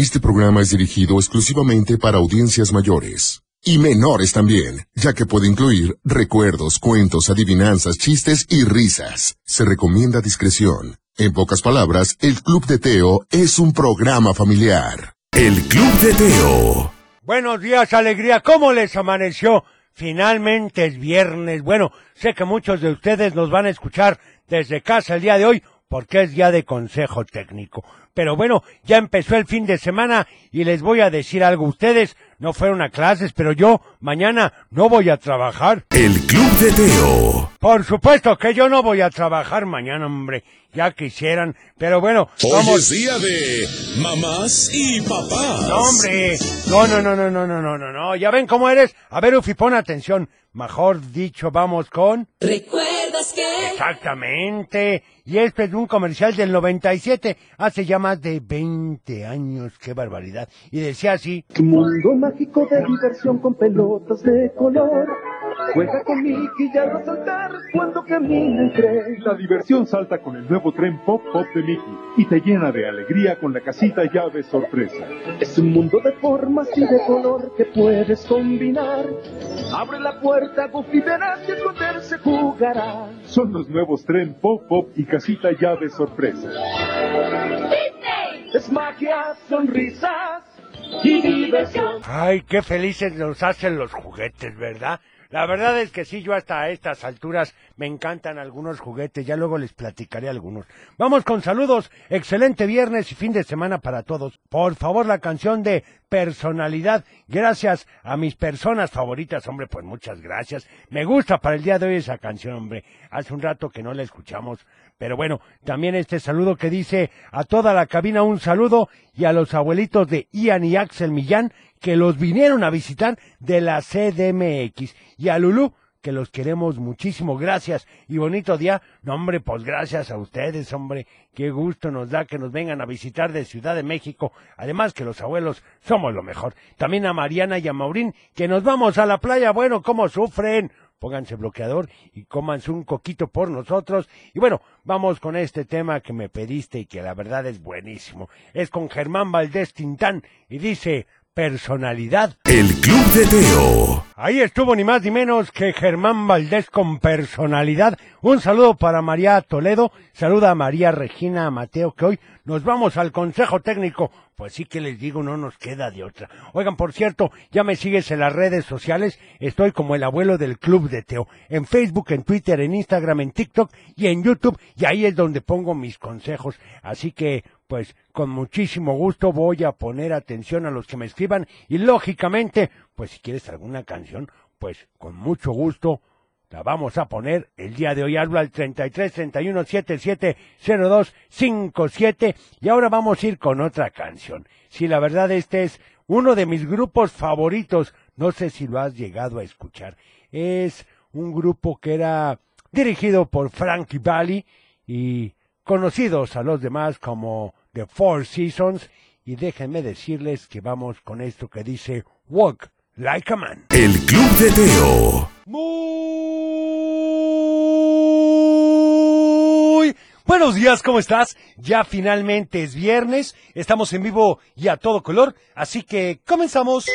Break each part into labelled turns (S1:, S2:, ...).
S1: Este programa es dirigido exclusivamente para audiencias mayores. Y menores también, ya que puede incluir recuerdos, cuentos, adivinanzas, chistes y risas. Se recomienda discreción. En pocas palabras, el Club de Teo es un programa familiar.
S2: El Club de Teo.
S3: Buenos días, alegría. ¿Cómo les amaneció? Finalmente es viernes. Bueno, sé que muchos de ustedes nos van a escuchar desde casa el día de hoy porque es día de consejo técnico. Pero bueno, ya empezó el fin de semana y les voy a decir algo. Ustedes no fueron a clases, pero yo mañana no voy a trabajar.
S2: El Club de Teo.
S3: Por supuesto que yo no voy a trabajar mañana, hombre. Ya quisieran. Pero bueno,
S2: Hoy
S3: vamos.
S2: es día de mamás y papás.
S3: No, hombre. No, no, no, no, no, no, no, no, no. Ya ven cómo eres. A ver, Ufi, pon atención. Mejor dicho, vamos con...
S4: ¿Recuerdas que?
S3: Exactamente. Y este es un comercial del 97, hace ya más de 20 años, qué barbaridad. Y decía así,
S5: Mundo mágico de diversión con pelotas de color. Juega con Mickey y al resaltar cuando camina el tren.
S6: La diversión salta con el nuevo tren Pop Pop de Mickey y te llena de alegría con la casita llave sorpresa.
S5: Es un mundo de formas y de color que puedes combinar. Abre la puerta, Goofy verás y esconderse jugará.
S6: Son los nuevos tren Pop Pop y casita llave sorpresa.
S5: Es magia, sonrisas y diversión.
S3: ay, qué felices nos hacen los juguetes, ¿verdad? La verdad es que sí, yo hasta estas alturas me encantan algunos juguetes, ya luego les platicaré algunos. Vamos con saludos, excelente viernes y fin de semana para todos. Por favor, la canción de personalidad, gracias a mis personas favoritas, hombre, pues muchas gracias. Me gusta para el día de hoy esa canción, hombre. Hace un rato que no la escuchamos, pero bueno, también este saludo que dice a toda la cabina un saludo y a los abuelitos de Ian y Axel Millán que los vinieron a visitar de la CDMX y a Lulú que los queremos muchísimo, gracias y bonito día. No, hombre, pues gracias a ustedes, hombre, qué gusto nos da que nos vengan a visitar de Ciudad de México. Además que los abuelos somos lo mejor. También a Mariana y a Maurín, que nos vamos a la playa, bueno, cómo sufren. Pónganse bloqueador y cómanse un coquito por nosotros. Y bueno, vamos con este tema que me pediste y que la verdad es buenísimo. Es con Germán Valdés Tintán y dice personalidad.
S2: El Club de Teo.
S3: Ahí estuvo ni más ni menos que Germán Valdés con personalidad. Un saludo para María Toledo, saluda a María Regina a Mateo, que hoy nos vamos al Consejo Técnico. Pues sí que les digo, no nos queda de otra. Oigan, por cierto, ya me sigues en las redes sociales, estoy como el abuelo del Club de Teo. En Facebook, en Twitter, en Instagram, en TikTok y en YouTube, y ahí es donde pongo mis consejos. Así que, pues, con muchísimo gusto voy a poner atención a los que me escriban y lógicamente, pues si quieres alguna canción, pues con mucho gusto la vamos a poner el día de hoy. Hablo al 33 31 77 02 57 y ahora vamos a ir con otra canción. Si la verdad este es uno de mis grupos favoritos, no sé si lo has llegado a escuchar. Es un grupo que era dirigido por Frankie Valli y conocidos a los demás como The Four Seasons. Y déjenme decirles que vamos con esto que dice Walk Like a Man.
S2: El Club de Teo.
S3: Muy buenos días, ¿cómo estás? Ya finalmente es viernes, estamos en vivo y a todo color, así que comenzamos.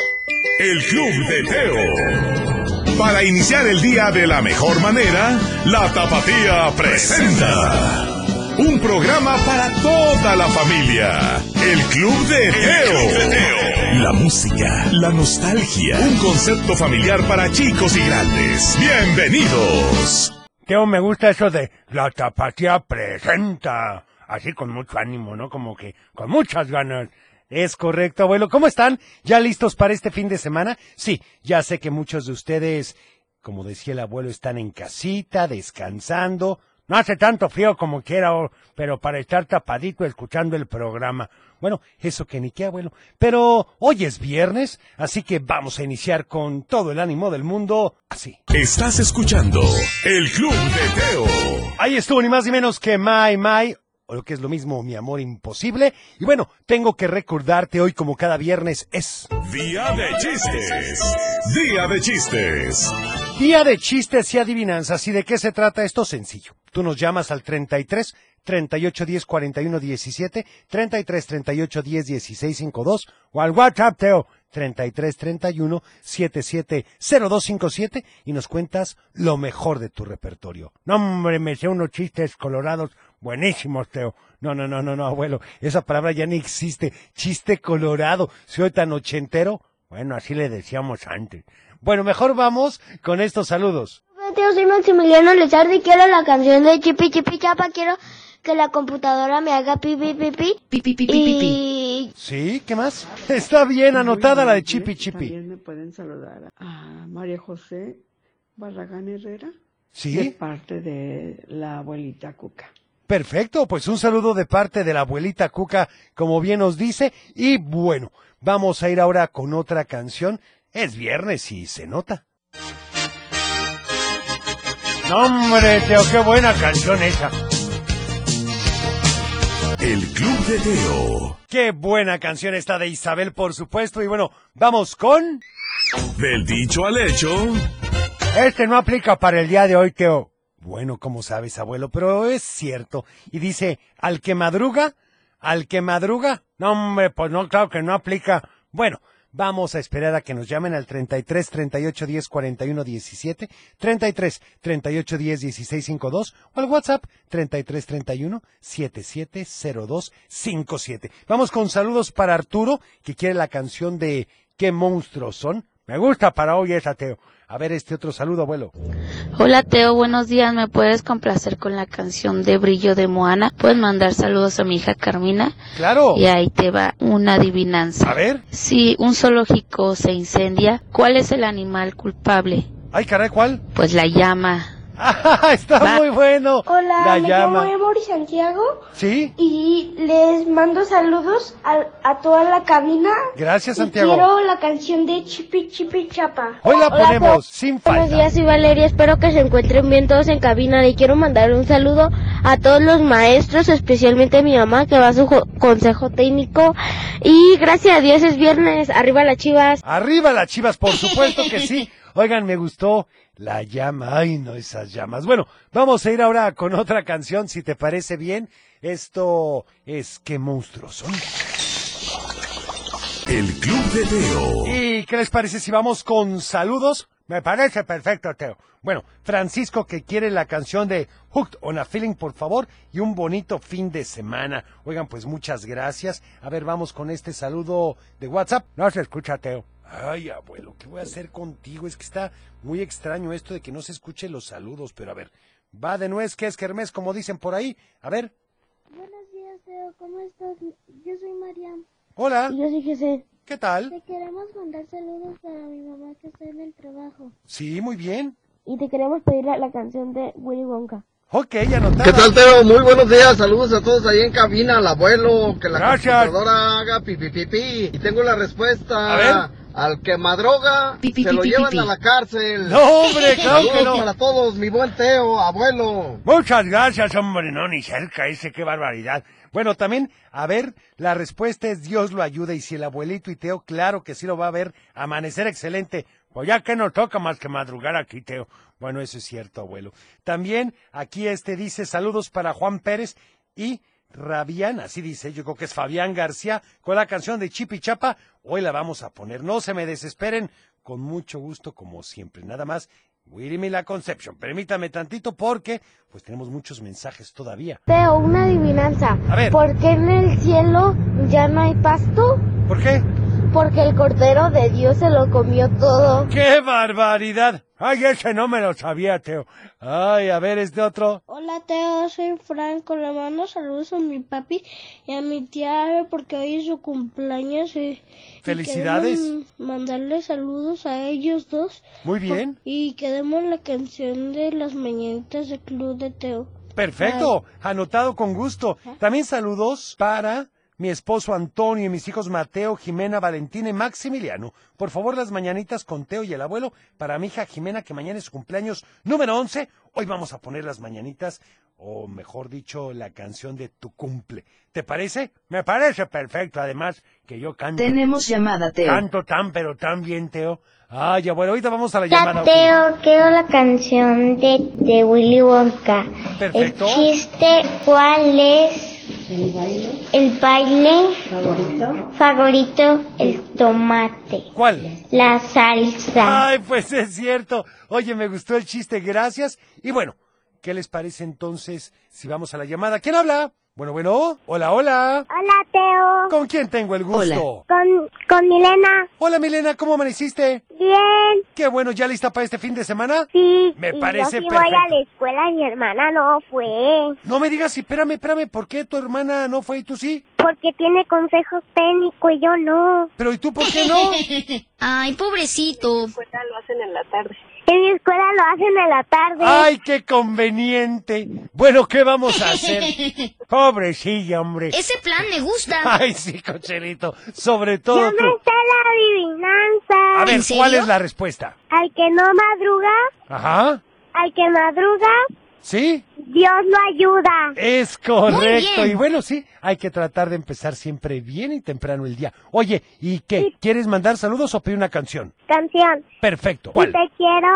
S2: El Club de Teo. Para iniciar el día de la mejor manera, la Tapatía presenta. Un programa para toda la familia. El Club de Teo. La música, la nostalgia. Un concepto familiar para chicos y grandes. Bienvenidos.
S3: Teo, me gusta eso de la tapatía presenta, así con mucho ánimo, ¿no? Como que con muchas ganas. Es correcto, abuelo. ¿Cómo están? ¿Ya listos para este fin de semana? Sí, ya sé que muchos de ustedes, como decía el abuelo, están en casita, descansando. No hace tanto frío como quiera, o- pero para estar tapadito escuchando el programa. Bueno, eso que ni qué, abuelo. Pero hoy es viernes, así que vamos a iniciar con todo el ánimo del mundo, así.
S2: Estás escuchando El Club de Teo.
S3: Ahí estuvo ni más ni menos que My My, o lo que es lo mismo, mi amor imposible. Y bueno, tengo que recordarte hoy como cada viernes es
S2: Día de chistes. Día de chistes.
S3: día de chistes y adivinanzas. ¿Y de qué se trata esto? Sencillo. Tú nos llamas al 33 38 10 41 17, 33 38 10 16 52 o al WhatsApp, Teo, 33 31 77 0257 y nos cuentas lo mejor de tu repertorio. No, hombre, me sé unos chistes colorados buenísimos, Teo. No, no, no, no, no, abuelo, esa palabra ya ni existe. Chiste colorado, soy tan ochentero. Bueno, así le decíamos antes. Bueno, mejor vamos con estos saludos.
S4: Yo soy Maximiliano Lezardi, quiero la canción de Chipi Chipi Chapa, quiero que la computadora me haga pipi pipi.
S7: Pipi, pipi, pipi.
S4: Y
S3: ¿Sí? ¿Qué más? Está bien anotada la de Chipi. Chipi.
S8: También me pueden saludar a María José Barragán Herrera. De
S3: ¿Sí?
S8: parte de la abuelita Cuca.
S3: Perfecto, pues un saludo de parte de la abuelita Cuca, como bien nos dice. Y bueno, vamos a ir ahora con otra canción. Es viernes y se nota. No, hombre, Teo, qué buena canción esa.
S2: El Club de Teo.
S3: Qué buena canción esta de Isabel, por supuesto. Y bueno, vamos con...
S2: Del dicho al hecho.
S3: Este no aplica para el día de hoy, Teo. Bueno, como sabes, abuelo, pero es cierto. Y dice, al que madruga, al que madruga. No, hombre, pues no, claro que no aplica. Bueno, vamos a esperar a que nos llamen al 33 38 10 41 17, 33 38 10 16 52 o al WhatsApp 33 31 77 02 57. Vamos con saludos para Arturo, que quiere la canción de ¿Qué monstruos son? Me gusta para hoy esa, Teo. A ver este otro saludo, abuelo.
S9: Hola Teo, buenos días. ¿Me puedes complacer con la canción de Brillo de Moana? Puedes mandar saludos a mi hija Carmina
S3: Claro.
S9: y ahí te va una adivinanza.
S3: A ver.
S9: Si un zoológico se incendia, ¿cuál es el animal culpable?
S3: Ay, caray, ¿cuál?
S9: Pues la llama.
S3: Ah, está
S9: Va.
S3: muy bueno.
S4: Hola,
S3: La
S4: me
S3: llama.
S4: llamo Emory Santiago
S3: ¿Sí?
S4: y les mando saludos a, a toda la cabina.
S3: Gracias,
S4: Y
S3: Santiago.
S4: quiero la canción de Chipi Chipi Chapa.
S3: Hoy la
S4: Hola,
S3: ponemos sin
S4: Buenos
S3: falta.
S4: días, soy Valeria. Espero que se encuentren bien todos en cabina. Y quiero mandar un saludo a todos los maestros, especialmente a mi mamá que va a su jo- consejo técnico. Y gracias a Dios es viernes. Arriba las chivas.
S3: Arriba las chivas, por supuesto que sí. Oigan, me gustó la llama. Ay, no, esas llamas. Bueno, vamos a ir ahora con otra canción, si te parece bien. Esto es ¿Qué monstruos son?
S2: El Club de Teo.
S3: ¿Y qué les parece si vamos con saludos? Me parece perfecto, Teo. Bueno, Francisco que quiere la canción de Hooked on a Feeling, por favor, y un bonito fin de semana. Oigan, pues muchas gracias. A ver, vamos con este saludo de WhatsApp. No se escucha, Teo. Ay, abuelo, ¿qué voy a hacer contigo? Es que está muy extraño esto de que no se escuchen los saludos, pero a ver, va de nuez que es kermés, como dicen por ahí. A ver,
S4: Buenos días, Teo. ¿Cómo estás? Yo soy Mariam.
S3: hola,
S4: yo soy José.
S3: ¿qué tal?
S4: Te queremos mandar saludos para mi mamá que está en el trabajo.
S3: Sí, muy bien.
S4: Y te queremos pedir la, la canción de Willy Wonka.
S3: Ok, anotado.
S10: ¿Qué tal, Teo? Muy buenos días. Saludos a todos ahí en cabina, al abuelo, que la
S3: Gracias.
S10: computadora haga pipi pipi. Y tengo la respuesta.
S3: A ver.
S10: Al que madroga,
S7: Pi, pi,
S10: se
S7: pi,
S10: lo
S7: pi,
S10: llevan
S7: pi.
S10: a la cárcel.
S3: No, hombre, claro que
S10: Saludos
S3: no.
S10: para todos, mi buen Teo, abuelo.
S3: Muchas gracias, hombre, no, ni cerca ese, qué barbaridad. Bueno, también, a ver, la respuesta es Dios lo ayuda y si el abuelito y Teo, claro que sí lo va a ver, amanecer excelente. Pues ya que no toca más que madrugar aquí, Teo. Bueno, eso es cierto, abuelo. También aquí este dice saludos para Juan Pérez y Rabián, así dice, yo creo que es Fabián García, con la canción de Chipi Chapa. Hoy la vamos a poner, no se me desesperen, con mucho gusto como siempre. Nada más, Willy la Conception. Permítame tantito porque pues tenemos muchos mensajes todavía.
S4: Teo, una adivinanza.
S3: A ver.
S4: ¿Por qué en el cielo ya no hay pasto?
S3: ¿Por qué?
S4: Porque el cordero de Dios se lo comió todo.
S3: ¡Qué barbaridad! Ay, ese no me lo sabía, Teo. Ay, a ver, este otro.
S4: Hola Teo, soy Franco. Le mando saludos a mi papi y a mi tía Ave porque hoy es su cumpleaños. Y,
S3: Felicidades.
S4: queremos mandarle saludos a ellos dos.
S3: Muy bien.
S4: Y quedemos la canción de las mañanitas del Club de Teo.
S3: Perfecto. Anotado con gusto. También saludos para mi esposo Antonio y mis hijos Mateo, Jimena, Valentina y Maximiliano. Por favor, las mañanitas con Teo y el abuelo para mi hija Jimena, que mañana es su cumpleaños número 11. Hoy vamos a poner las mañanitas. o mejor dicho, la canción de tu cumple. ¿Te parece? Me parece perfecto, además que yo canto.
S7: Tenemos llamada, Teo.
S3: Canto tan pero tan bien, Teo. Ah, ya bueno, ahorita vamos a la llamada.
S4: Teo, quiero la canción de, de Willy Wonka.
S3: Perfecto.
S4: El chiste, ¿cuál es?
S8: El baile
S4: El baile
S8: favorito.
S4: favorito, el tomate.
S3: ¿Cuál?
S4: La salsa.
S3: Ay, pues es cierto. Oye, me gustó el chiste, gracias. Y bueno, ¿qué les parece entonces si vamos a la llamada? ¿Quién habla? Bueno, bueno. Hola, hola.
S4: Hola, Teo.
S3: ¿Con quién tengo el gusto?
S4: Con, con Milena.
S3: Hola, Milena, ¿cómo amaneciste?
S4: Bien.
S3: Qué bueno, ¿ya lista para este fin de semana?
S4: Sí.
S3: Me
S4: y
S3: parece
S4: yo sí voy a
S3: perfecto.
S4: la escuela mi hermana no fue.
S3: No me digas, espérame, espérame, ¿por qué tu hermana no fue y tú sí?
S4: Porque tiene consejos técnicos y yo no.
S3: Pero ¿y tú por qué no?
S9: Ay, pobrecito.
S4: En mi escuela lo hacen en la tarde.
S3: Ay, qué conveniente. Bueno, ¿qué vamos a hacer? Pobrecilla, hombre.
S9: Ese plan me gusta.
S3: Ay, sí, cocherito. Sobre todo
S4: Yo
S3: tú.
S4: me sé la adivinanza.
S3: A ver,
S9: ¿En?
S3: ¿cuál es la respuesta?
S4: Al que no madruga,
S3: Ajá.
S4: al que madruga,
S3: ¿Sí?
S4: Dios lo ayuda.
S3: Es correcto. Y bueno, sí, hay que tratar de empezar siempre bien y temprano el día. Oye, ¿y qué? ¿Quieres mandar saludos o pedir una canción?
S4: Canción.
S3: Perfecto. ¿Cuál?
S4: te quiero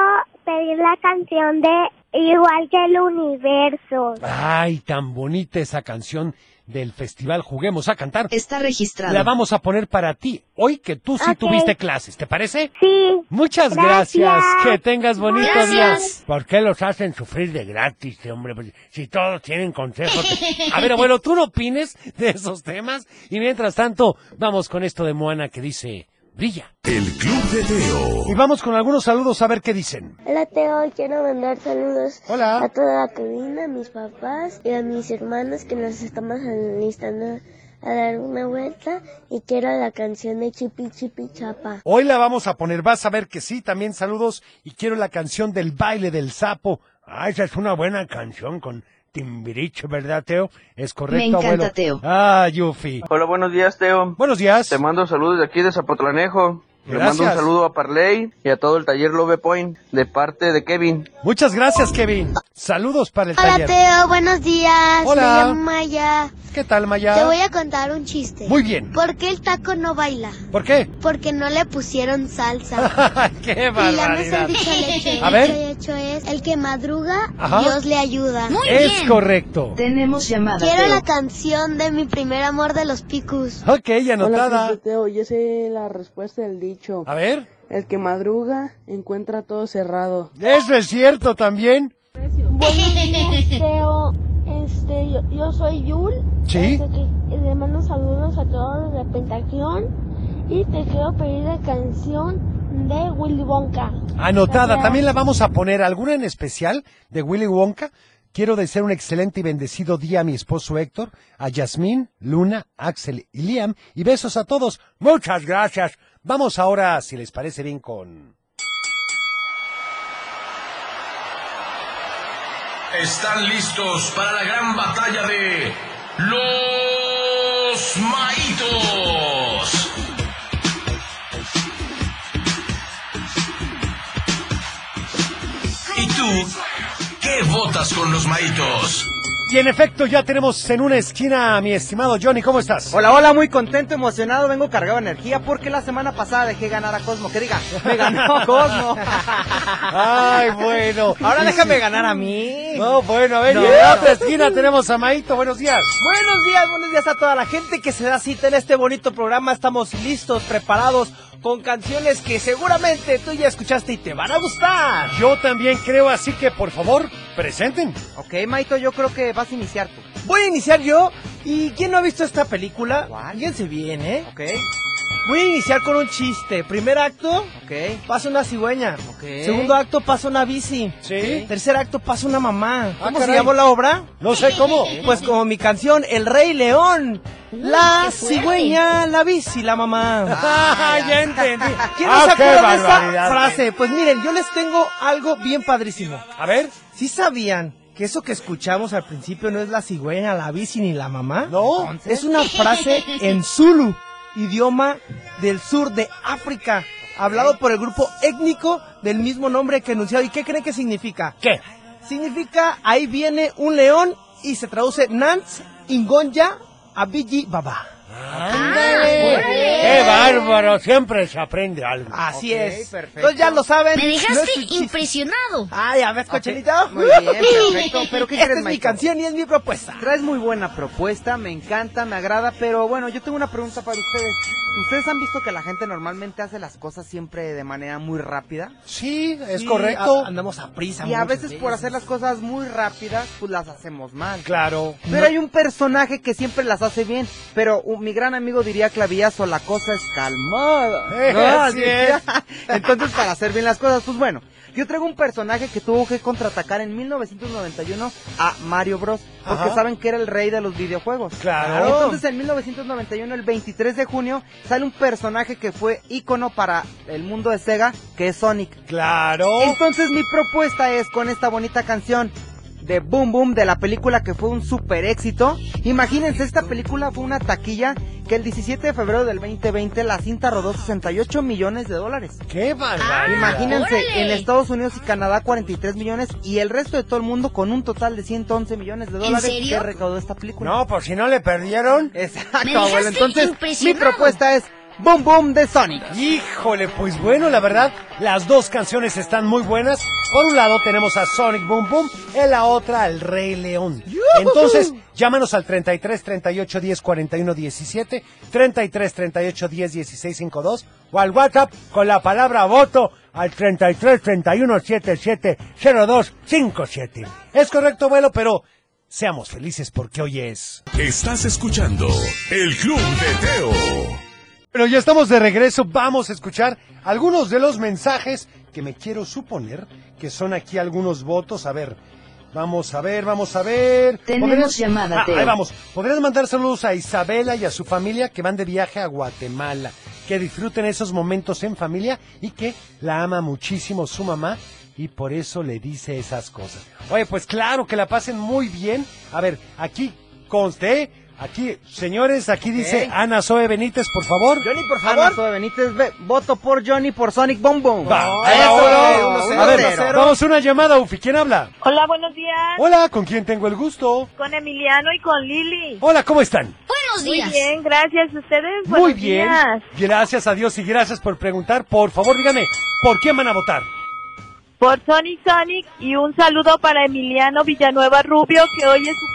S4: pedir la canción de Igual que el universo.
S3: Ay, tan bonita esa canción del festival Juguemos a Cantar.
S7: Está registrado.
S3: La vamos a poner para ti, hoy que tú sí tuviste clases, ¿te parece?
S4: Sí.
S3: Muchas gracias.
S4: Gracias.
S3: Que tengas bonito
S9: Gracias.
S3: día. ¿Por qué los hacen sufrir de gratis, hombre? Pues, si todos tienen consejos. A ver, abuelo, tú no opines de esos temas. Y mientras tanto, vamos con esto de Moana que dice, brilla.
S2: El Club de Teo.
S3: Y vamos con algunos saludos a ver qué dicen.
S4: Hola Teo, quiero mandar saludos
S3: Hola.
S4: a toda la cabina, a mis papás y a mis hermanos que nos estamos alistando a dar una vuelta y quiero la canción de Chipi Chipi Chapa.
S3: Hoy la vamos a poner, vas a ver que sí, también saludos. Y quiero la canción del baile del sapo. Ah, esa es una buena canción con Timbiriche, ¿verdad, Teo? Es correcto,
S7: Me encanta,
S3: abuelo.
S7: Teo.
S3: Ah, Yufi.
S10: Hola, buenos días, Teo.
S3: Buenos días.
S10: Te mando saludos de aquí de Zapotlanejo. Le mando un saludo a Parley y a todo el taller Love Point de parte de Kevin.
S3: Muchas gracias, Kevin. Saludos para el
S4: Hola
S3: taller.
S4: Teo, buenos días.
S3: Hola.
S4: Me llamo Maya.
S3: ¿Qué tal, Maya?
S4: Te voy a contar un chiste.
S3: Muy bien.
S4: ¿Por qué el taco no baila?
S3: ¿Por qué?
S4: Porque no le pusieron salsa.
S3: ¡Qué
S4: Y
S3: barbaridad!
S4: del dicho hecho.
S3: A
S4: El
S3: ver.
S4: hecho es, el que madruga,
S3: Ajá.
S4: Dios le ayuda.
S9: Muy
S3: Es
S9: bien.
S3: correcto.
S7: Tenemos llamada,
S4: Quiero
S7: Teo.
S4: la canción de mi primer amor de los picus.
S3: Ok, anotada.
S8: Teo, yo sé la respuesta del dicho.
S3: A ver.
S8: El que madruga encuentra todo cerrado.
S3: Eso es cierto también.
S4: Buenos días, Teo. Este, yo, yo soy Yul.
S3: Sí.
S4: Este, que le mando saludos a todos de Pentación. Y te quiero pedir la canción de Willy Wonka.
S3: Anotada.
S4: Gracias.
S3: También la vamos a poner alguna en especial de Willy Wonka. Quiero desear un excelente y bendecido día a mi esposo Héctor, a Yasmín, Luna, Axel y Liam. Y besos a todos. Muchas gracias. Vamos ahora, si les parece bien, con...
S2: Están listos para la gran batalla de los maitos. ¿Y tú qué votas con los maitos?
S3: Y en efecto, ya tenemos en una esquina a mi estimado Johnny. ¿Cómo estás?
S11: Hola, hola, muy contento, emocionado, vengo cargado de energía porque la semana pasada dejé ganar a Cosmo. Que diga, me ganó Cosmo.
S3: Ay, bueno.
S11: Ahora déjame
S3: sí.
S11: ganar a mí.
S3: No, bueno, a ver,
S11: No.
S3: y en la otra esquina tenemos a Maito. Buenos días.
S11: Buenos días, buenos días a toda la gente que se da cita en este bonito programa. Estamos listos, preparados, con canciones que seguramente tú ya escuchaste y te van a gustar.
S3: Yo también creo, así que por favor, presenten.
S11: Ok, Maito, yo creo que vas a iniciar tú. Voy a iniciar yo. ¿Y quién no ha visto esta película? Fíjense bien, ¿eh? Ok. Voy a iniciar con un chiste. Primer acto, ok. Pasa una cigüeña. Ok. Segundo acto, pasa una bici.
S3: Sí.
S11: Tercer acto, pasa una mamá. ¿Cómo se llamó la obra?
S3: No sé cómo.
S11: Pues como mi canción, El Rey León. La cigüeña, la bici, la mamá.
S3: Ah, ya entendí.
S11: ¿Quién
S3: Ah,
S11: no se
S3: qué
S11: acuerda de esa
S3: barbaridad.
S11: frase? Pues miren, yo les tengo algo bien padrísimo.
S3: A ver.
S11: ¿Sí sabían que eso que escuchamos al principio no es la cigüeña, la bici ni la mamá?
S3: No.
S11: Es una frase en Zulu, idioma del sur de África, hablado por el grupo étnico del mismo nombre que enunciado. ¿Y qué creen que significa?
S3: ¿Qué?
S11: significa ahí viene un león y se traduce Nance Ingonya Abiji Baba.
S3: ¡Qué bárbaro! Siempre se aprende algo.
S11: Así es. Entonces ya lo saben.
S12: Me
S11: no es
S12: dejaste impresionado.
S11: Ah, ya ves, cochelito.
S13: Muy bien, perfecto. Pero ¿qué
S11: Esta
S13: crees,
S11: es mi canción y es mi propuesta.
S13: Traes muy buena propuesta, me encanta, me agrada, pero bueno, yo tengo una pregunta para ustedes. ¿Ustedes han visto que la gente normalmente hace las cosas siempre de manera muy rápida?
S3: Sí, es
S11: Sí,
S3: correcto.
S11: a- andamos a prisa.
S13: Y a veces por hacer las cosas muy rápidas, pues las hacemos mal.
S3: Claro.
S13: Pero hay un personaje que siempre las hace bien, pero uh, mi gran amigo diría Clavillazo, la cosa es calmada.
S3: Eh,
S13: ¿No?
S3: así es.
S13: Entonces, para hacer bien las cosas, pues bueno, yo traigo un personaje que tuvo que contraatacar en 1991 a Mario Bros. Porque
S3: Ajá.
S13: saben que era el rey de los videojuegos.
S3: Claro.
S13: Entonces, en 1991, el 23 de junio, sale un personaje que fue ícono para el mundo de Sega, que es Sonic.
S3: Claro.
S13: Entonces mi propuesta es con esta bonita canción de Boom Boom de la película que fue un super éxito. Imagínense, esta película fue una taquilla que el 17 de febrero del 2020 la cinta rodó 68 millones de dólares.
S3: ¡Qué barbaridad!
S13: Imagínense,
S12: órale.
S13: en Estados Unidos y Canadá 43 millones y el resto de todo el mundo con un total de 111 millones de dólares
S12: serio?
S13: que recaudó esta película.
S3: No, por si no le perdieron.
S13: Exacto, abuelo. Entonces, mi propuesta es Boom Boom de Sonic.
S3: Híjole, pues bueno, la verdad, las dos canciones están muy buenas. Por un lado tenemos a Sonic Boom Boom, en la otra al Rey León. Entonces, llámanos al 33 38 10 41 17, 33 38 10 16 52 o al WhatsApp con la palabra voto al 33 31 77 02 57. Es correcto, abuelo, pero seamos felices porque hoy es.
S2: Estás escuchando El Club de Teo.
S3: Pero ya estamos de regreso, vamos a escuchar algunos de los mensajes que me quiero suponer que son aquí algunos votos. A ver, vamos a ver, vamos a ver.
S7: Tenemos
S3: ¿Podrías-
S7: llamada,
S3: Ah,
S7: Teo.
S3: ahí vamos. ¿Podrías mandar saludos a Isabela y a su familia que van de viaje a Guatemala? Que disfruten esos momentos en familia y que la ama muchísimo su mamá y por eso le dice esas cosas. Oye, pues claro, que la pasen muy bien. A ver, aquí conste, ¿eh? Aquí, señores, aquí dice Ana Zoe Benítez, por favor.
S11: Johnny, por
S13: Ana
S11: favor.
S13: Zoe Benítez, ve- voto por Johnny por Sonic Boom Boom.
S3: Va,
S11: eso,
S3: va,
S11: uno
S3: A ver,
S11: cero.
S3: vamos a una llamada, Ufi. ¿Quién habla?
S14: Hola, buenos días.
S3: Hola, ¿con quién tengo el gusto?
S14: Con Emiliano y con Lili.
S3: Hola, ¿cómo están?
S12: Buenos
S14: Muy
S12: días.
S14: bien, gracias. ¿Ustedes?
S3: Muy bien.
S14: días.
S3: Gracias a Dios y gracias por preguntar. Por favor, dígame, ¿por quién van a votar?
S14: Por Sonic Sonic y un saludo para Emiliano Villanueva Rubio, que hoy es su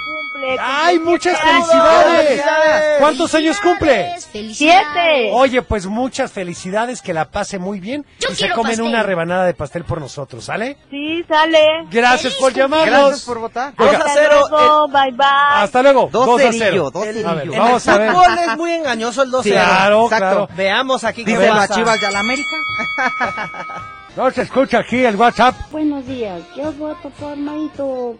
S14: cumple.
S3: ¡Ay, muchas
S14: Felicidades.
S3: felicidades! ¿Cuántos años cumple?
S12: Felicidades.
S14: Siete.
S3: Oye, pues muchas felicidades, que la pase muy bien
S12: Yo
S3: y se comen
S12: pastel.
S3: una rebanada de pastel por nosotros, ¿sale?
S14: Sí, sale.
S3: Gracias
S12: Feliz
S3: por llamarnos.
S13: Gracias por votar.
S11: Dos
S3: Oiga,
S11: a
S14: Hasta
S11: cero.
S14: luego, bye bye.
S3: Hasta luego.
S13: Dos
S3: 2 a
S13: cerillo,
S3: 0.
S13: dos
S3: A ver, vamos a ver.
S11: El fútbol es muy engañoso el 12
S3: Claro,
S13: Exacto.
S3: claro.
S11: Veamos aquí qué
S13: Díselo a
S11: pasa.
S13: Chivas a la América.
S3: No se escucha aquí el WhatsApp.
S8: Buenos días, yo voto por Maito.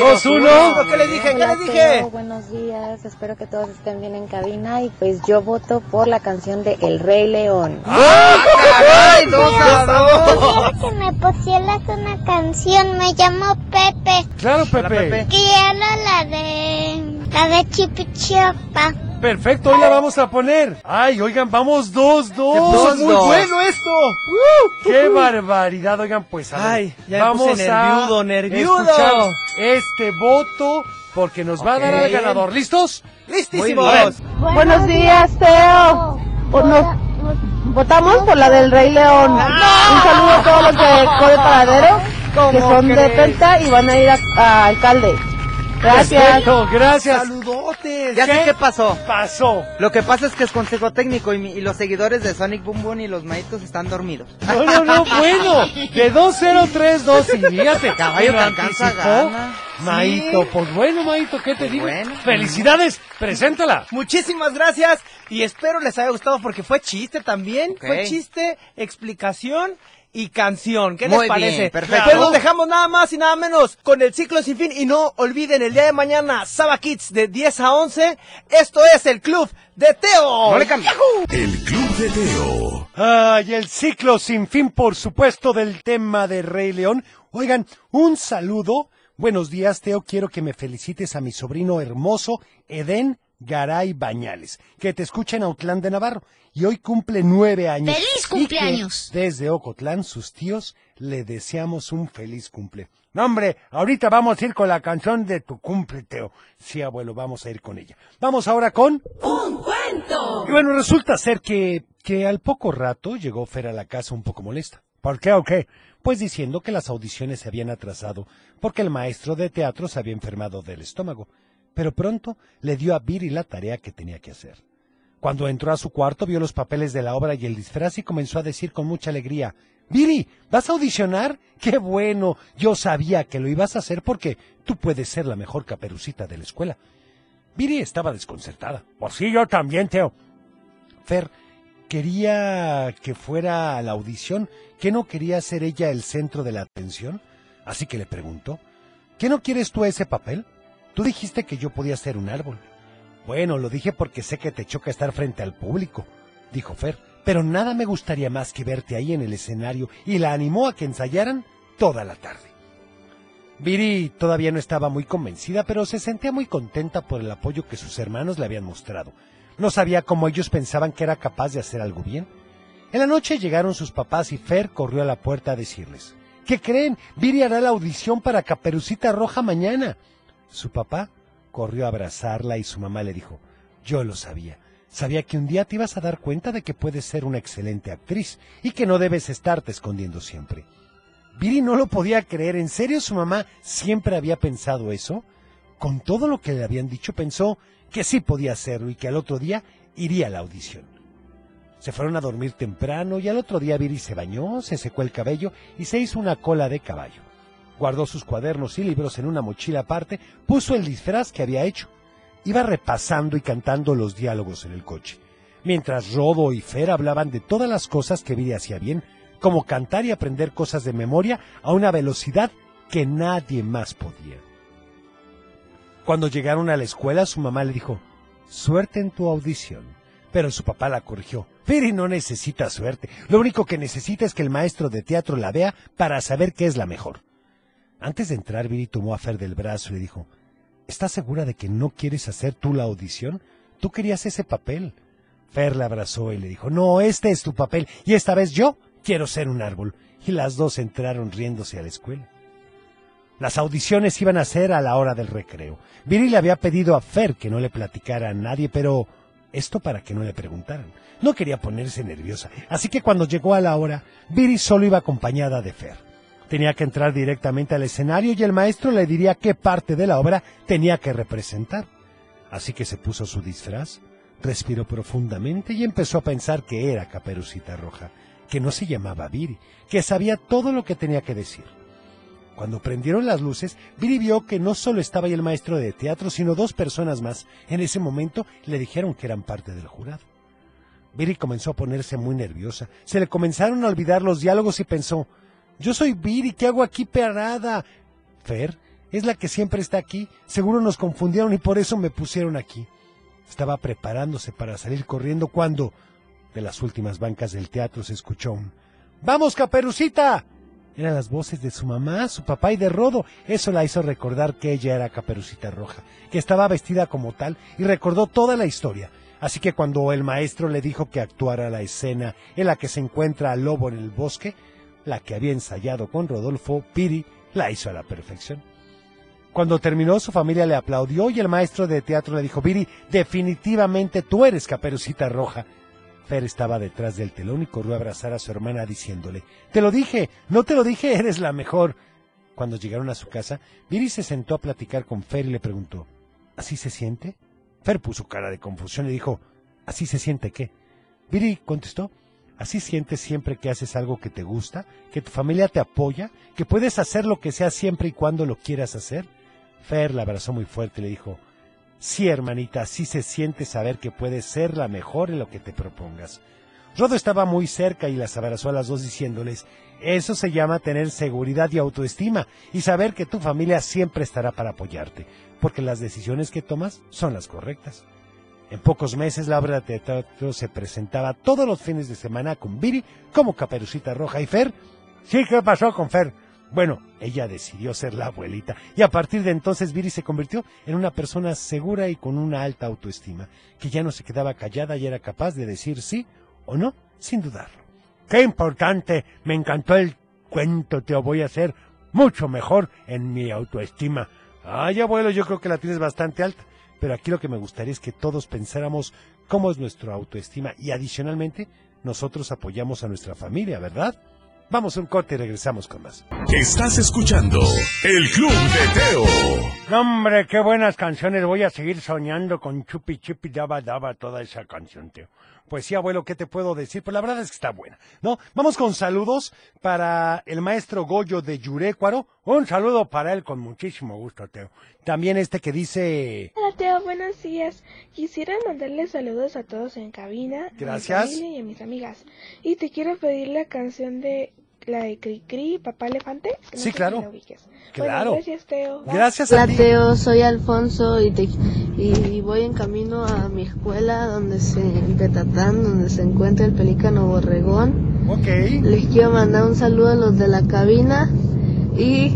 S3: Dos, uno.
S11: ¿Qué les dije? ¿Qué les dije?
S15: Teo, buenos días, espero que todos estén bien en cabina y pues yo voto por la canción de El Rey León.
S13: ¡Ay, dos a dos!
S4: que me pusieras una canción, me llamo Pepe.
S3: Claro. Pepe.
S4: Quiero la de la de Chipichiapa.
S3: Perfecto, hoy la vamos a poner. Ay, oigan, vamos dos, dos.
S13: Puso
S11: Muy
S13: dos.
S11: bueno esto.
S3: ¡Qué barbaridad! Oigan, pues a ver,
S11: Ay, ya me
S3: vamos
S11: puse
S3: a
S11: nerviudo, nerviudo.
S3: escuchar este voto porque nos va a dar al ganador. ¿Listos?
S11: Listísimos.
S8: Buenos días, Teo. Pues nos- votamos por la del Rey León. Un saludo a todos los de Code Paradero que son de Penta y van a ir a, a alcalde. Gracias.
S3: Perfecto, gracias.
S11: Saludotes.
S13: Ya sé qué pasó.
S3: Pasó.
S13: Lo que pasa es que es consejo técnico y, mi- y los seguidores de Sonic Boom Boom y los maitos están dormidos.
S3: No, no, no, bueno. De 2-0-3-2 y fíjate.
S13: Caballo
S3: lo
S13: que alcanza, gana.
S3: Maito,
S11: Sí.
S3: pues bueno, Maito, ¿qué te digo?
S13: bueno.
S3: Felicidades, preséntala.
S11: Muchísimas gracias y espero les haya gustado porque fue chiste también. Fue chiste, explicación y canción. ¿Qué
S13: Muy
S11: les parece?
S13: bien, perfecto.
S11: Pero nos dejamos nada más y nada menos con el ciclo sin fin y no olviden el día de mañana Saba Kids de 10 a 11. Esto es el club de Teo.
S13: No le.
S2: El Club de Teo.
S3: Ay, el ciclo sin fin, por supuesto, del tema de Rey León. Oigan, un saludo. Buenos días, Teo. Quiero que me felicites a mi sobrino hermoso, Edén Garay Bañales, que te escucha en Autlán de Navarro y hoy cumple nueve años.
S12: ¡Feliz
S3: Y que
S12: cumpleaños!
S3: desde Ocotlán, sus tíos le deseamos un feliz cumple. No, hombre, ahorita vamos a ir con la canción de tu cumple, Teo. Sí, abuelo, vamos a ir con ella. Vamos ahora con...
S12: ¡Un cuento!
S3: Y bueno, resulta ser que, que al poco rato llegó Fer a la casa un poco molesta. ¿Por qué o qué? Pues diciendo que las audiciones se habían atrasado porque el maestro de teatro se había enfermado del estómago. Pero pronto le dio a Viri la tarea que tenía que hacer. Cuando entró a su cuarto vio los papeles de la obra y el disfraz y comenzó a decir con mucha alegría, Viri, ¿vas a audicionar? ¡Qué bueno! Yo sabía que lo ibas a hacer porque tú puedes ser la mejor caperucita de la escuela. Viri estaba desconcertada. Pues sí, yo también, Teo. Fer quería que fuera a la audición, que no quería ser ella el centro de la atención, así que le preguntó, ¿qué no quieres tú ese papel? Tú dijiste que yo podía ser un árbol. Bueno, lo dije porque sé que te choca estar frente al público, dijo Fer, pero nada me gustaría más que verte ahí en el escenario y la animó a que ensayaran toda la tarde. Viri todavía no estaba muy convencida, pero se sentía muy contenta por el apoyo que sus hermanos le habían mostrado. No sabía cómo ellos pensaban que era capaz de hacer algo bien. En la noche llegaron sus papás y Fer corrió a la puerta a decirles, ¿qué creen? Viri hará la audición para Caperucita Roja mañana. Su papá corrió a abrazarla y su mamá le dijo, yo lo sabía. Sabía que un día te ibas a dar cuenta de que puedes ser una excelente actriz y que no debes estarte escondiendo siempre. Viri no lo podía creer. ¿En serio su mamá siempre había pensado eso? Con todo lo que le habían dicho pensó que sí podía hacerlo y que al otro día iría a la audición. Se fueron a dormir temprano y al otro día Viri se bañó, se secó el cabello y se hizo una cola de caballo. Guardó sus cuadernos y libros en una mochila aparte, puso el disfraz que había hecho. Iba repasando y cantando los diálogos en el coche, mientras Rodo y Fer hablaban de todas las cosas que Viri hacía bien, como cantar y aprender cosas de memoria a una velocidad que nadie más podía. Cuando llegaron a la escuela, su mamá le dijo, suerte en tu audición. Pero su papá la corrigió. Viri no necesita suerte. Lo único que necesita es que el maestro de teatro la vea para saber qué es la mejor. Antes de entrar, Viri tomó a Fer del brazo y le dijo, ¿Estás segura de que no quieres hacer tú la audición? Tú querías ese papel. Fer la abrazó y le dijo, no, este es tu papel, y esta vez yo quiero ser un árbol. Y las dos entraron riéndose a la escuela. Las audiciones iban a ser a la hora del recreo. Viri le había pedido a Fer que no le platicara a nadie, pero esto para que no le preguntaran. No quería ponerse nerviosa, así que cuando llegó a la hora, Viri solo iba acompañada de Fer. Tenía que entrar directamente al escenario y el maestro le diría qué parte de la obra tenía que representar. Así que se puso su disfraz, respiró profundamente y empezó a pensar que era Caperucita Roja, que no se llamaba Viri, que sabía todo lo que tenía que decir. Cuando prendieron las luces, Viri vio que no solo estaba ahí el maestro de teatro, sino dos personas más. En ese momento le dijeron que eran parte del jurado. Viri comenzó a ponerse muy nerviosa. Se le comenzaron a olvidar los diálogos y pensó, yo soy Viri, ¿qué hago aquí parada? Fer, es la que siempre está aquí. Seguro nos confundieron y por eso me pusieron aquí. Estaba preparándose para salir corriendo cuando, de las últimas bancas del teatro, se escuchó un ¡Vamos, Caperucita! Eran las voces de su mamá, su papá y de Rodo. Eso la hizo recordar que ella era Caperucita Roja, que estaba vestida como tal y recordó toda la historia. Así que cuando el maestro le dijo que actuara la escena en la que se encuentra al lobo en el bosque, la que había ensayado con Rodolfo, Piri la hizo a la perfección. Cuando terminó, su familia le aplaudió y el maestro de teatro le dijo, Viri, definitivamente tú eres Caperucita Roja. Fer estaba detrás del telón y corrió a abrazar a su hermana diciéndole, Te lo dije, no te lo dije, eres la mejor. Cuando llegaron a su casa, Viri se sentó a platicar con Fer y le preguntó, ¿Así se siente? Fer puso cara de confusión y dijo, ¿Así se siente qué? Viri contestó, Así sientes siempre que haces algo que te gusta, que tu familia te apoya, que puedes hacer lo que sea siempre y cuando lo quieras hacer. Fer la abrazó muy fuerte y le dijo, Sí, hermanita, así se siente saber que puedes ser la mejor en lo que te propongas. Rodo estaba muy cerca y las abrazó a las dos diciéndoles, eso se llama tener seguridad y autoestima y saber que tu familia siempre estará para apoyarte, porque las decisiones que tomas son las correctas. En pocos meses la obra de teatro se presentaba todos los fines de semana con Viri como Caperucita Roja y Fer. Sí, ¿qué pasó con Fer? Bueno, ella decidió ser la abuelita y a partir de entonces Viri se convirtió en una persona segura y con una alta autoestima, que ya no se quedaba callada y era capaz de decir sí o no sin dudarlo. ¡Qué importante! Me encantó el cuento, te voy a hacer mucho mejor en mi autoestima. Ay, abuelo, yo creo que la tienes bastante alta, pero aquí lo que me gustaría es que todos pensáramos cómo es nuestra autoestima y adicionalmente nosotros apoyamos a nuestra familia, ¿verdad? Vamos a un corte y regresamos con más.
S2: Estás escuchando El Club de Teo.
S3: No, hombre, qué buenas canciones. Voy a seguir soñando con Chupi Chupi Daba Daba toda esa canción, Teo. Pues sí, abuelo, ¿qué te puedo decir? Pues la verdad es que está buena, ¿no? Vamos con saludos para el maestro Goyo de Yurécuaro. Un saludo para él con muchísimo gusto, Teo. También este que dice...
S12: Hola Teo, buenos días. Quisiera mandarle saludos a todos en cabina,
S3: Gracias.
S12: a mi familia y a mis amigas. Y te quiero pedir la canción de la de Cri Cri, Papá Elefante. no
S3: Sí, claro. Claro.
S12: Bueno, gracias Teo.
S3: Gracias a
S16: Hola
S3: ti.
S16: Teo, soy Alfonso y, te- y voy en camino a mi escuela donde se, en Petatán, donde se encuentra el pelícano borregón.
S3: Ok.
S16: Les quiero mandar un saludo a los de la cabina y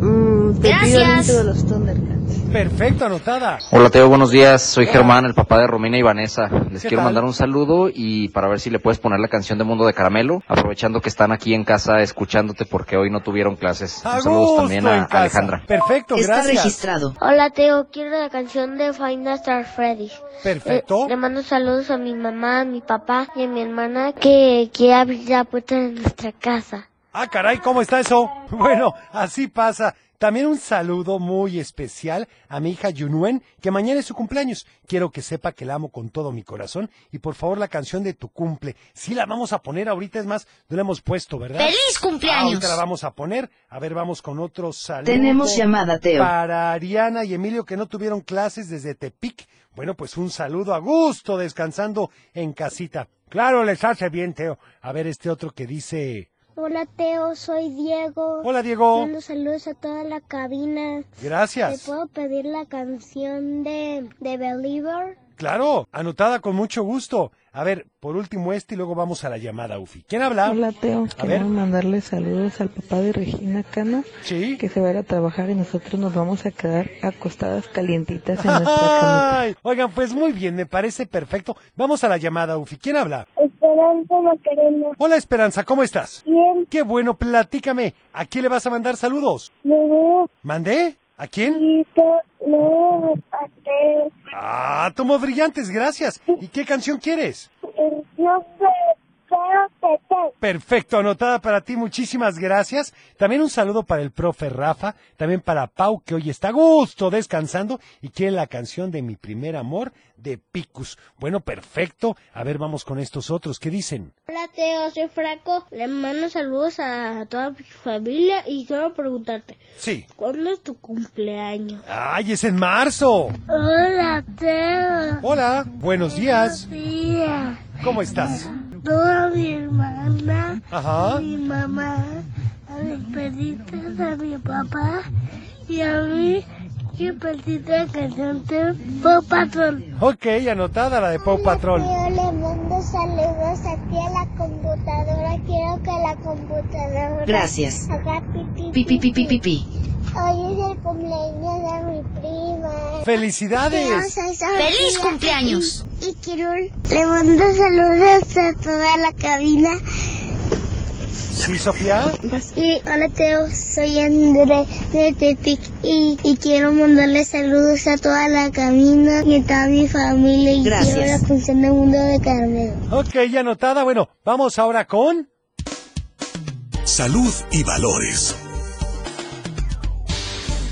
S16: mm, te pido el
S9: Gracias.
S16: de los Thundercats.
S3: Perfecto, anotada.
S17: Hola Teo, buenos días. Soy Germán, el papá de Romina y Vanessa. Les
S3: ¿Qué
S17: quiero
S3: tal?
S17: mandar un saludo y para ver si le puedes poner la canción de Mundo de Caramelo, aprovechando que están aquí en casa escuchándote porque hoy no tuvieron clases.
S3: A
S17: Un saludo
S3: gusto
S17: también a. Alejandra.
S3: Perfecto,
S7: Está
S3: gracias.
S7: registrado.
S4: Hola Teo, quiero la canción de Find Star Freddy.
S3: Perfecto.
S4: Eh, le mando saludos a mi mamá, a mi papá y a mi hermana que quiere abrir la puerta de nuestra casa.
S3: Ah, caray, ¿cómo está eso? Bueno, así pasa. También un saludo muy especial a mi hija Yunuen, que mañana es su cumpleaños. Quiero que sepa que la amo con todo mi corazón. Y por favor, la canción de tu cumple. Sí la vamos a poner ahorita, es más, no la hemos puesto, ¿verdad?
S9: ¡Feliz cumpleaños!
S3: Ahorita la vamos a poner. A ver, vamos con otro saludo.
S7: Tenemos llamada, Teo.
S3: Para Ariana y Emilio que no tuvieron clases desde Tepic. Bueno, pues un saludo a gusto, descansando en casita. Claro, les hace bien, Teo. A ver, este otro que dice...
S4: Hola Teo, soy Diego.
S3: Hola, Diego.
S4: Mando saludos a toda la cabina.
S3: Gracias.
S4: ¿Te puedo pedir la canción de, de Believer?
S3: Claro, anotada con mucho gusto. A ver, por último este y luego vamos a la llamada, Ufi. ¿Quién habla?
S18: Hola Teo,
S3: A ver.
S18: mandarle saludos al papá de Regina Cano,
S3: Sí.
S18: que se va a ir a trabajar y nosotros nos vamos a quedar acostadas calientitas en nuestra camita.
S3: Ay, oigan, pues muy bien, me parece perfecto. Vamos a la llamada, Ufi. ¿Quién habla?
S4: Esperanza Macarena.
S3: Hola, Esperanza, ¿cómo estás?
S4: Bien.
S3: Qué bueno, platícame. ¿A quién le vas a mandar saludos?
S4: No,
S3: ¿Mandé? ¿A quién? Ah, tomo brillantes, gracias. ¿Y qué canción quieres?
S4: Pastel.
S3: Perfecto, anotada para ti, muchísimas gracias. También un saludo para el profe Rafa, también para Pau, que hoy está a gusto descansando y quiere la canción de Mi Primer Amor de Picus. Bueno, perfecto. A ver, vamos con estos otros. ¿Qué dicen?
S4: Hola Teo, soy Franco. Le mando saludos a toda mi familia y quiero preguntarte,
S3: Sí.
S4: ¿cuándo es tu cumpleaños?
S3: ¡Ay, es en marzo!
S4: Hola Teo.
S3: Hola, buenos días.
S4: Día.
S3: ¿Cómo estás?
S4: Toda mi hermana,
S3: Ajá.
S4: mi mamá, a mis perritas, a mi papá y a mí que pediste la canción de Pop Patrol.
S3: Ok, anotada la de Pau Patrol.
S4: Yo le mando saludos a ti a la computadora. Quiero que la computadora
S7: Gracias.
S4: haga pipi.
S7: Pi, pi, pi, pi, pi, pi.
S4: Hoy es el cumpleaños de mi prima.
S3: ¡Felicidades!
S9: ¡Feliz cumpleaños!
S4: Y quiero le mando saludos a toda la cabina.
S3: ¿Sí, Sofía?
S4: Y hola Teo, soy André de Tepic y, y quiero mandarle saludos a toda la cabina y a toda mi familia y
S7: Gracias.
S4: quiero la función del mundo de Carmelo.
S3: Ok, ya anotada. Bueno, vamos ahora con...
S2: Salud y valores.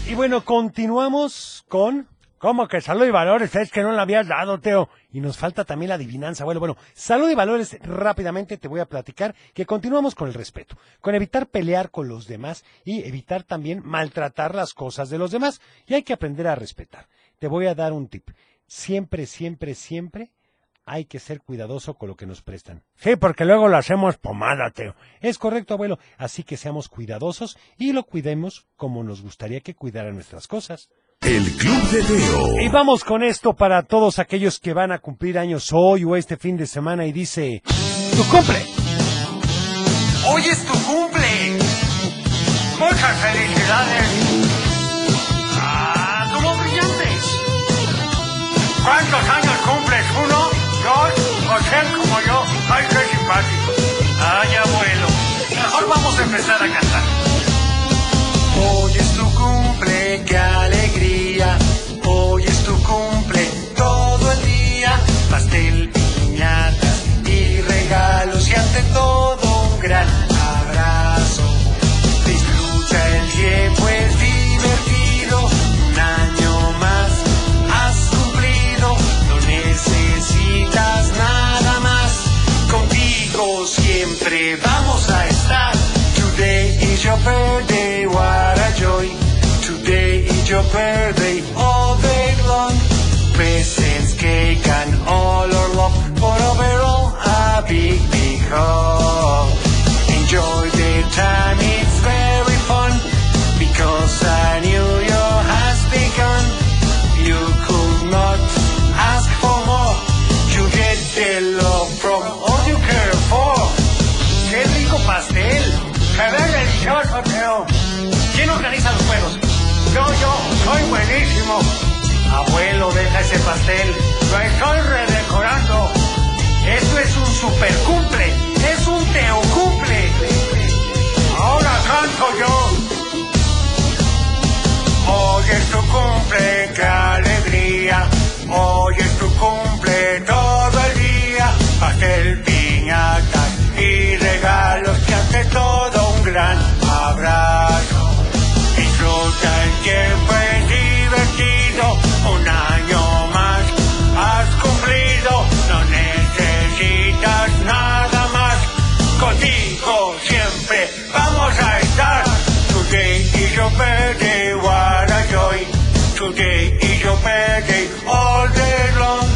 S3: Y bueno, continuamos con... ¿Cómo que salud y valores? Es que no la habías dado, Teo. Y nos falta también la adivinanza. Bueno, bueno, salud y valores, rápidamente te voy a platicar que continuamos con el respeto, con evitar pelear con los demás y evitar también maltratar las cosas de los demás. Y hay que aprender a respetar. Te voy a dar un tip. Siempre, siempre, siempre hay que ser cuidadoso con lo que nos prestan. Sí, porque luego lo hacemos pomada, Teo. Es correcto, abuelo. Así que seamos cuidadosos y lo cuidemos como nos gustaría que cuidaran nuestras cosas.
S2: El Club de Teo.
S3: Y vamos con esto para todos aquellos que van a cumplir años hoy o este fin de semana y dice, ¡Tu cumple!
S19: ¡Hoy es tu cumple!
S3: Muchas felicidades. ¡Ah, como brillantes! ¿Cuántos años cumples? ¿Uno? ¿Dos? ¿O sean como yo? ¡Ay, qué simpático! ¡Ay, abuelo! Mejor vamos a empezar a cantar. compare estoy redecorando. Esto es un super
S19: Today is your birthday, all day long.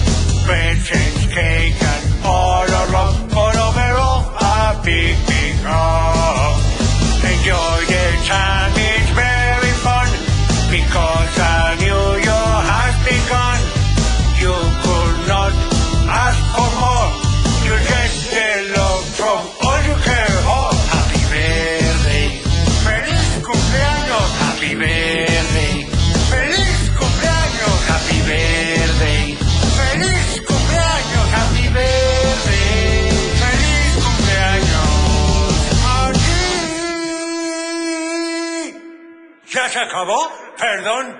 S19: Presents, cake, and all around. For overall, a big, big. Enjoy the time,
S3: acabó? Perdón.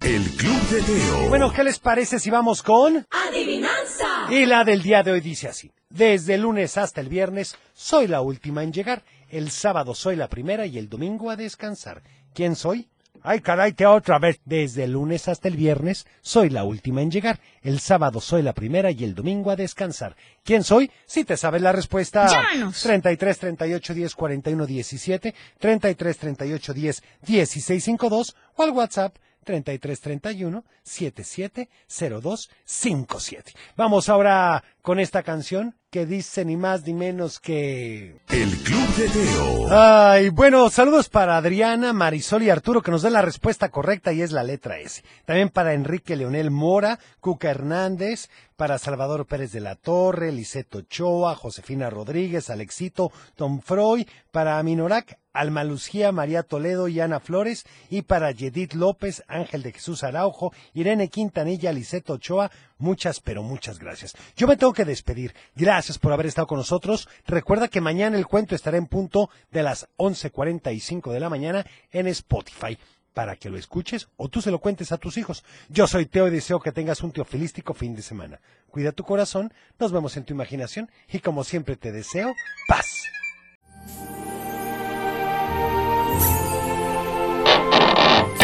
S2: El Club de Teo.
S3: Bueno, ¿qué les parece si vamos con...
S20: Adivinanza.
S3: Y la del día de hoy dice así. Desde el lunes hasta el viernes soy la última en llegar. El sábado soy la primera y el domingo a descansar. ¿Quién soy? Ay, caray, otra vez. Desde el lunes hasta el viernes soy la última en llegar. El sábado soy la primera y el domingo a descansar. ¿Quién soy? Si te sabes la respuesta.
S20: Llámanos.
S3: 33 38 10 41 17, 33 38 10 16 52 o al WhatsApp 33 31 77 02 57. Vamos ahora con esta canción que dice ni más ni menos que...
S2: El Club de Teo.
S3: Ay, bueno, saludos para Adriana, Marisol y Arturo que nos den la respuesta correcta y es la letra S. También para Enrique Leonel Mora, Cuca Hernández, para Salvador Pérez de la Torre, Liceto Ochoa, Josefina Rodríguez, Alexito, Tom Freud, para Minorac, Alma Lucía, María Toledo y Ana Flores, y para Yedith López, Ángel de Jesús Araujo, Irene Quintanilla, Liceto Ochoa, muchas, pero muchas gracias. Yo me tengo que despedir. Gracias por haber estado con nosotros. Recuerda que mañana el cuento estará en punto de las 11.45 de la mañana en Spotify para que lo escuches o tú se lo cuentes a tus hijos. Yo soy Teo y deseo que tengas un teofilístico fin de semana. Cuida tu corazón, nos vemos en tu imaginación y como siempre te deseo paz.